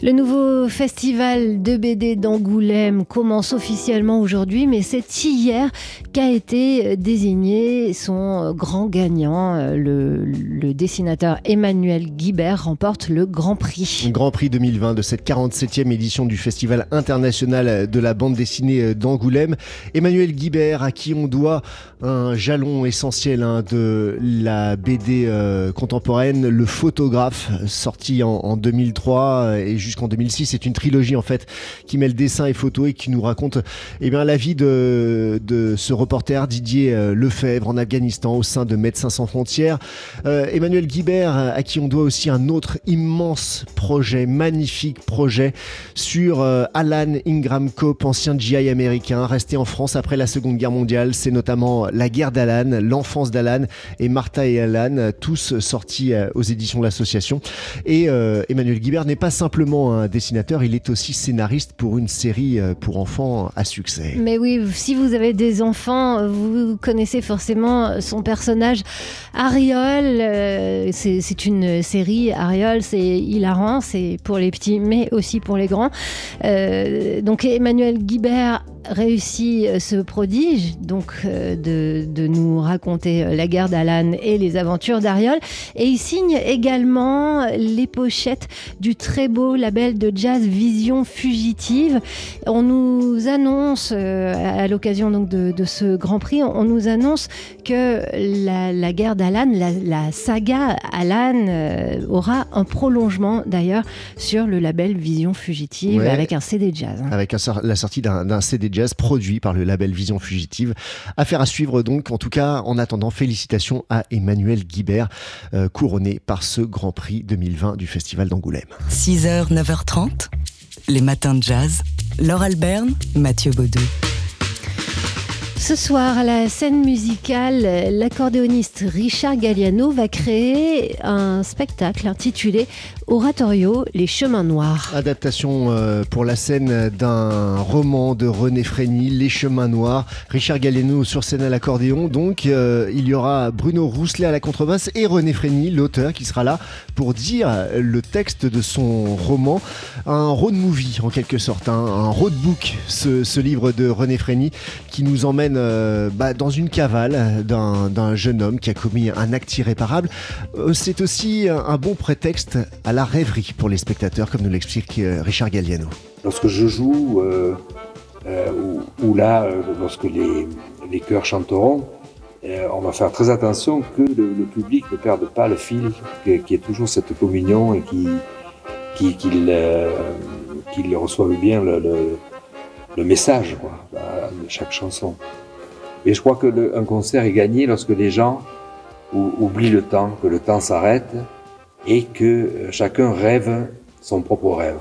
Le nouveau festival de BD d'Angoulême commence officiellement aujourd'hui, mais c'est hier qu'a été désigné son grand gagnant. Le, le, dessinateur Emmanuel Guibert remporte le Grand Prix. Grand Prix 2020 de cette 47e édition du Festival international de la bande dessinée d'Angoulême. Emmanuel Guibert, à qui on doit un jalon essentiel hein, de la BD euh, contemporaine, Le Photographe, sorti en, en 2003 et jusqu'en 2006. C'est une trilogie en fait qui mêle dessin et photo et qui nous raconte eh bien, la vie de, de ce reporter Didier euh, Lefebvre en Afghanistan au sein de Médecins sans frontières. Euh, Emmanuel Guibert, à qui on doit aussi un autre immense projet, magnifique projet sur euh, Alan Ingram Cope, ancien GI américain, resté en France après la Seconde Guerre mondiale. C'est notamment La guerre d'Alan, l'enfance d'Alan et Martha et Alan, tous sortis aux éditions de l'association. Et Emmanuel Guibert n'est pas simplement un dessinateur, il est aussi scénariste pour une série euh, pour enfants à succès. Mais oui, si vous avez des enfants, vous connaissez forcément son personnage Ariol. Euh, c'est une série, Ariol, c'est hilarant, c'est pour les petits, mais aussi pour les grands. Euh, donc Emmanuel Guibert réussit ce prodige, donc de, de, nous raconter la guerre d'Alan et les aventures d'Ariol. Et il signe également les pochettes du très beau label de jazz Vision Fugitive. On nous annonce, euh, à l'occasion donc de, ce Grand Prix, on nous annonce que la, guerre d'Alan, la, saga Alan euh, aura un prolongement d'ailleurs sur le label Vision Fugitive avec un CD jazz. Hein. Avec la sortie d'un CD jazz produit par le label Vision Fugitive. Affaire à suivre donc. En tout cas, en attendant, félicitations à Emmanuel Guibert, euh, couronné par ce Grand Prix 2020 du Festival d'Angoulême. 6h, 9h30, les matins de jazz. Laure Alberne, Mathieu Baudou. Ce soir, à la scène musicale, l'accordéoniste Richard Galliano va créer un spectacle intitulé Oratorio, Les Chemins Noirs. Adaptation euh, pour la scène d'un roman de René Frény, Les Chemins Noirs. Richard Galliano sur scène à l'accordéon. Donc, euh, il y aura Bruno Rousselet à la contrebasse et René Frény, l'auteur, qui sera là pour dire le texte de son roman. Un road movie, en quelque sorte, hein. un road book, ce, livre de René Frény, qui nous emmène euh, bah, dans une cavale d'un jeune homme qui a commis un acte irréparable. C'est aussi un, bon prétexte à la rêverie pour les spectateurs, comme nous l'explique euh, Richard Galliano. Lorsque je joue, ou, là, lorsque les, chœurs chanteront, on va faire très attention que le, public ne perde pas le fil, qu'il y ait toujours cette communion et qu'il qu reçoive bien le, le message de chaque chanson. Et je crois qu'un concert est gagné lorsque les gens oublient le temps, que le temps s'arrête et que euh, chacun rêve son propre rêve.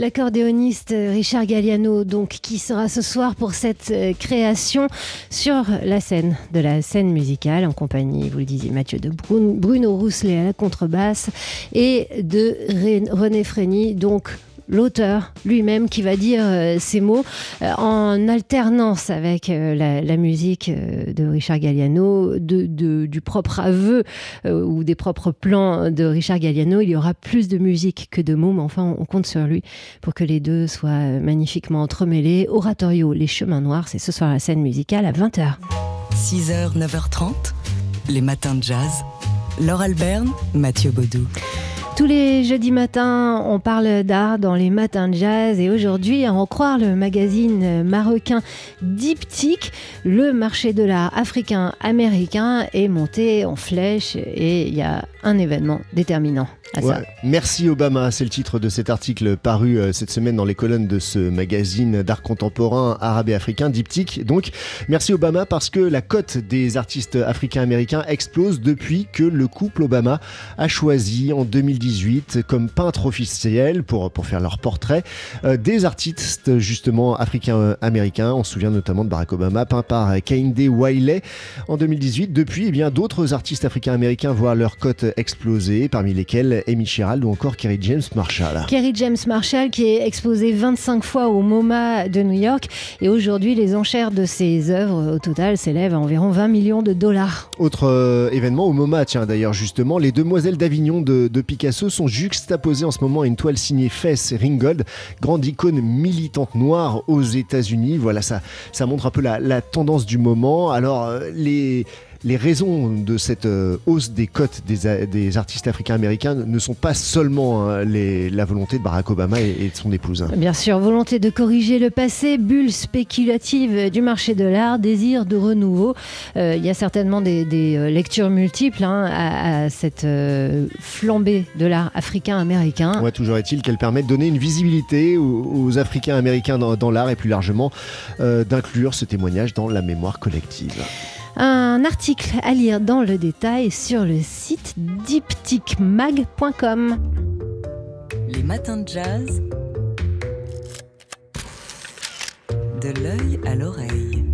L'accordéoniste Richard Galliano, donc, qui sera ce soir pour cette euh, création sur la scène de la scène musicale, en compagnie, vous le disiez, Mathieu de Bruno Rousselet à la contrebasse et de René Frény, donc l'auteur lui-même qui va dire euh, ces mots euh, en alternance avec euh, la, musique de Richard Galliano, du propre aveu ou des propres plans de Richard Galliano. Il y aura plus de musique que de mots, mais enfin on compte sur lui pour que les deux soient magnifiquement entremêlés. Oratorio, les chemins noirs, c'est ce soir la scène musicale à 20h. 6h, 9h30, les matins de jazz. Laure Alberne, Mathieu Baudou. Tous les jeudis matins, on parle d'art dans les matins de jazz et aujourd'hui, à en croire le magazine marocain Diptyque, le marché de l'art africain-américain est monté en flèche et il y a un événement déterminant. Merci Obama, c'est le titre de cet article paru euh, cette semaine dans les colonnes de ce magazine d'art contemporain arabe et africain, Diptyque. Donc, merci Obama parce que la cote des artistes africains-américains explose depuis que le couple Obama a choisi en 2018 2018 comme peintre officiel pour, pour faire leur portrait des artistes justement africains-américains. On se souvient notamment de Barack Obama, peint par Kehinde Wiley en 2018. Depuis, eh bien d'autres artistes africains-américains voient leur cote exploser, parmi lesquels Amy Sherald ou encore Kerry James Marshall. Kerry James Marshall qui est exposé 25 fois au MoMA de New York et aujourd'hui les enchères de ses œuvres au total s'élèvent à environ 20 millions de dollars. Autre euh, événement au MoMA, tiens d'ailleurs justement, les Demoiselles d'Avignon de, Picasso sont juxtaposées en ce moment à une toile signée Fess Ringgold, grande icône militante noire aux États-Unis. Voilà, ça, ça montre un peu la, la tendance du moment. Alors euh, les les raisons de cette euh, hausse des cotes des, artistes africains-américains ne sont pas seulement hein, la volonté de Barack Obama et, de son épouse. Bien sûr, volonté de corriger le passé, bulle spéculative du marché de l'art, désir de renouveau. Euh, il y a certainement des, euh, lectures multiples hein, à, cette flambée de l'art africain-américain. Ouais, toujours est-il qu'elle permet de donner une visibilité aux, Africains-américains dans l'art et plus largement d'inclure ce témoignage dans la mémoire collective. Un article à lire dans le détail sur le site diptychmag.com. Les matins de jazz. De l'œil à l'oreille.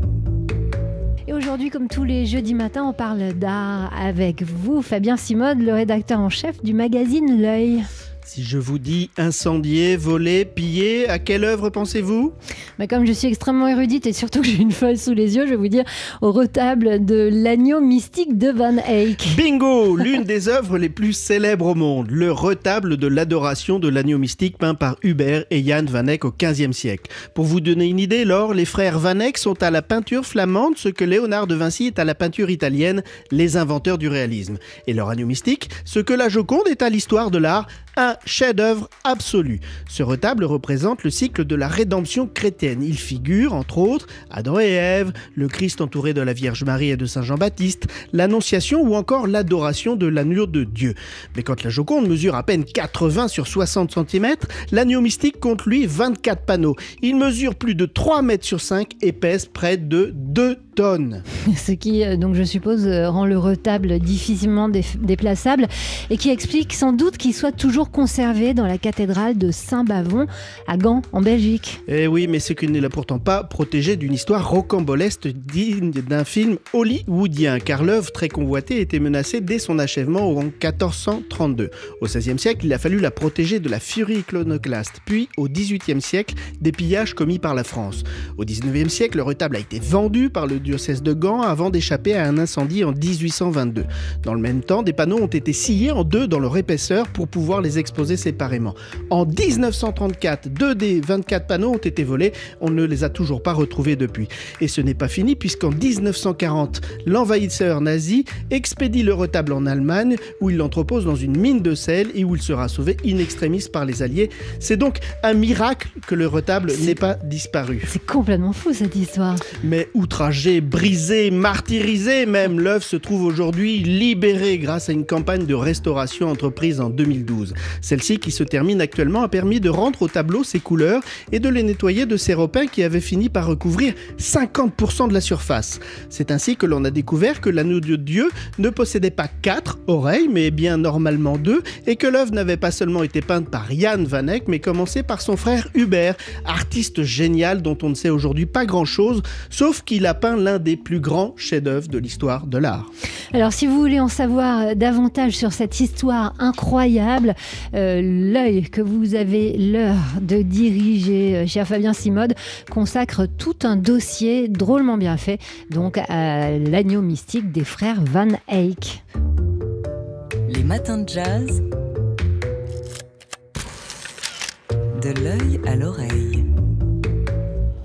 Et aujourd'hui, comme tous les jeudis matins, on parle d'art avec vous, Fabien Simode, le rédacteur en chef du magazine L'œil. Si je vous dis incendier, voler, piller, à quelle œuvre pensez-vous? Mais Comme je suis extrêmement érudite et surtout que j'ai une feuille sous les yeux, je vais vous dire au retable de l'agneau mystique de Van Eyck. Bingo L'une des œuvres les plus célèbres au monde, le retable de l'adoration de l'agneau mystique peint par Hubert et Jan Van Eyck au XVe siècle. Pour vous donner une idée, Laure, les frères Van Eyck sont à la peinture flamande ce que Léonard de Vinci est à la peinture italienne, les inventeurs du réalisme. Et leur agneau mystique, ce que la Joconde est à l'histoire de l'art, un chef-d'œuvre absolu. Ce retable représente le cycle de la rédemption chrétienne. Il figure, entre autres, Adam et Ève, le Christ entouré de la Vierge Marie et de Saint Jean-Baptiste, l'Annonciation ou encore l'adoration de l'agneau de Dieu. Mais quand la Joconde mesure à peine 80 sur 60 cm, l'agneau mystique compte lui 24 panneaux. Il mesure plus de 3 mètres sur 5 et pèse près de 2 tonnes. Ce qui, euh, donc je suppose, euh, rend le retable difficilement déplaçable et qui explique sans doute qu'il soit toujours conservé dans la cathédrale de Saint-Bavon à Gand, en Belgique. Eh oui, mais ce qui ne l'a pourtant pas protégé d'une histoire rocambolesque digne d'un film hollywoodien, car l'œuvre très convoitée était menacée dès son achèvement en 1432. Au XVIe siècle, il a fallu la protéger de la furie iconoclaste, puis au XVIIIe siècle, des pillages commis par la France. Au XIXe siècle, le retable a été vendu par le diocèse de Gand avant d'échapper à un incendie en 1822. Dans le même temps, des panneaux ont été sciés en deux dans leur épaisseur pour pouvoir les exposer séparément. En 1934, deux des 24 panneaux ont été volés. On ne les a toujours pas retrouvés depuis. Et ce n'est pas fini puisqu'en 1940, l'envahisseur nazi expédie le retable en Allemagne où il l'entrepose dans une mine de sel et où il sera sauvé in extremis par les Alliés. C'est donc un miracle que le retable n'ait pas disparu. C'est complètement fou cette histoire. Mais outragé, brisé, martyrisé même, l'œuvre se trouve aujourd'hui libérée grâce à une campagne de restauration entreprise en 2012. Celle-ci, qui se termine actuellement, a permis de rendre au tableau ses couleurs et de les nettoyer de ces repins qui avaient fini par recouvrir 50% de la surface. C'est ainsi que l'on a découvert que l'anneau de Dieu ne possédait pas quatre oreilles, mais bien normalement deux, et que l'œuvre n'avait pas seulement été peinte par Jan Van Eyck, mais commencé par son frère Hubert, artiste génial dont on ne sait aujourd'hui pas grand-chose, sauf qu'il a peint l'un des plus grands chefs-d'œuvre de l'histoire de l'art. Alors, si vous voulez en savoir davantage sur cette histoire incroyable, l'œil que vous avez l'heure de diriger, euh, cher Fabien Simode, consacre tout un dossier drôlement bien fait, donc à l'agneau mystique des frères Van Eyck. Les matins de jazz. De l'œil à l'oreille.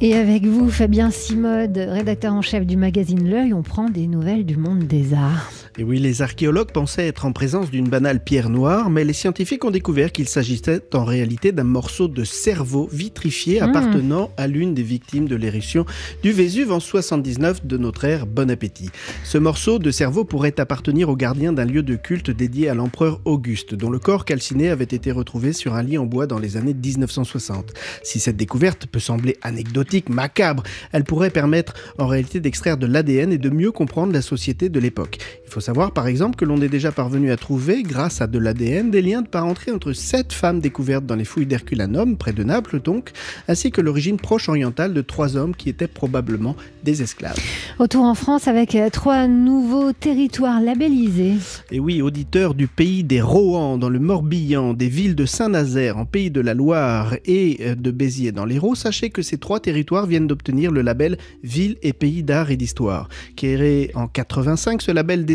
Et avec vous, Fabien Simode, rédacteur en chef du magazine L'œil, on prend des nouvelles du monde des arts. Et oui, les archéologues pensaient être en présence d'une banale pierre noire, mais les scientifiques ont découvert qu'il s'agissait en réalité d'un morceau de cerveau vitrifié hmm. appartenant à l'une des victimes de l'éruption du Vésuve en 79 de notre ère. Bon appétit. Ce morceau de cerveau pourrait appartenir au gardien d'un lieu de culte dédié à l'empereur Auguste, dont le corps calciné avait été retrouvé sur un lit en bois dans les années 1960. Si cette découverte peut sembler anecdotique, macabre, elle pourrait permettre en réalité d'extraire de l'ADN et de mieux comprendre la société de l'époque. Il faut savoir par exemple que l'on est déjà parvenu à trouver, grâce à de l'ADN, des liens de parenté entre sept femmes découvertes dans les fouilles d'Herculanum, près de Naples donc, ainsi que l'origine proche orientale de trois hommes qui étaient probablement des esclaves. Retour en France avec trois nouveaux territoires labellisés. Et oui, auditeurs du pays des Rohan dans le Morbihan, des villes de Saint-Nazaire en pays de la Loire et euh, de Béziers dans l'Hérault, sachez que ces trois territoires viennent d'obtenir le label Ville et pays d'art et d'histoire. Créé en 85, ce label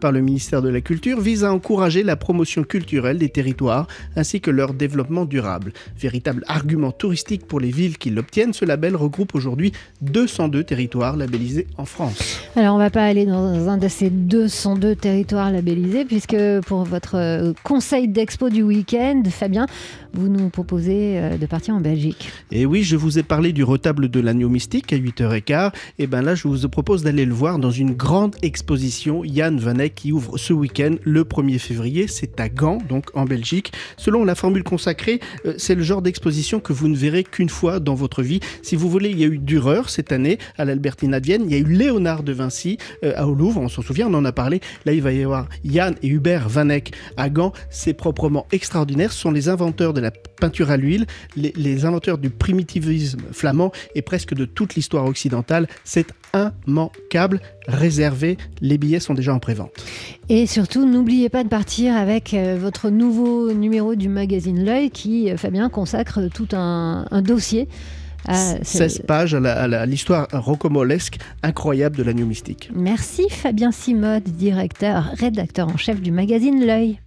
par le ministère de la Culture vise à encourager la promotion culturelle des territoires ainsi que leur développement durable. Véritable argument touristique pour les villes qui l'obtiennent, ce label regroupe aujourd'hui 202 territoires labellisés en France. Alors on va pas aller dans un de ces 202 territoires labellisés puisque pour votre euh, conseil d'expo du week-end, Fabien, vous nous proposez euh, de partir en Belgique. Et oui, je vous ai parlé du retable de l'agneau mystique à 8h15. Et bien là, je vous propose d'aller le voir dans une grande exposition Yann Vanek qui ouvre ce week-end le 1er février. C'est à Gand, donc en Belgique. Selon la formule consacrée, euh, c'est le genre d'exposition que vous ne verrez qu'une fois dans votre vie. Si vous voulez, il y a eu Dürer cette année à l'Albertina de Vienne. Il y a eu Léonard de Vinci euh, au Louvre. On s'en souvient, on en a parlé. Là, il va y avoir Yann et Hubert Vanek à Gand. C'est proprement extraordinaire. Ce sont les inventeurs de la peinture à l'huile, les, les inventeurs du primitivisme flamand et presque de toute l'histoire occidentale. C'est immanquable, réservé. Les billets sont déjà en prévente. Et surtout, n'oubliez pas de partir avec euh, votre nouveau numéro du magazine L'œil qui, euh, Fabien, consacre tout un, un dossier. à ce- 16 pages à l'histoire rocambolesque incroyable de l'agneau mystique. Merci Fabien Simode, directeur, rédacteur en chef du magazine L'œil.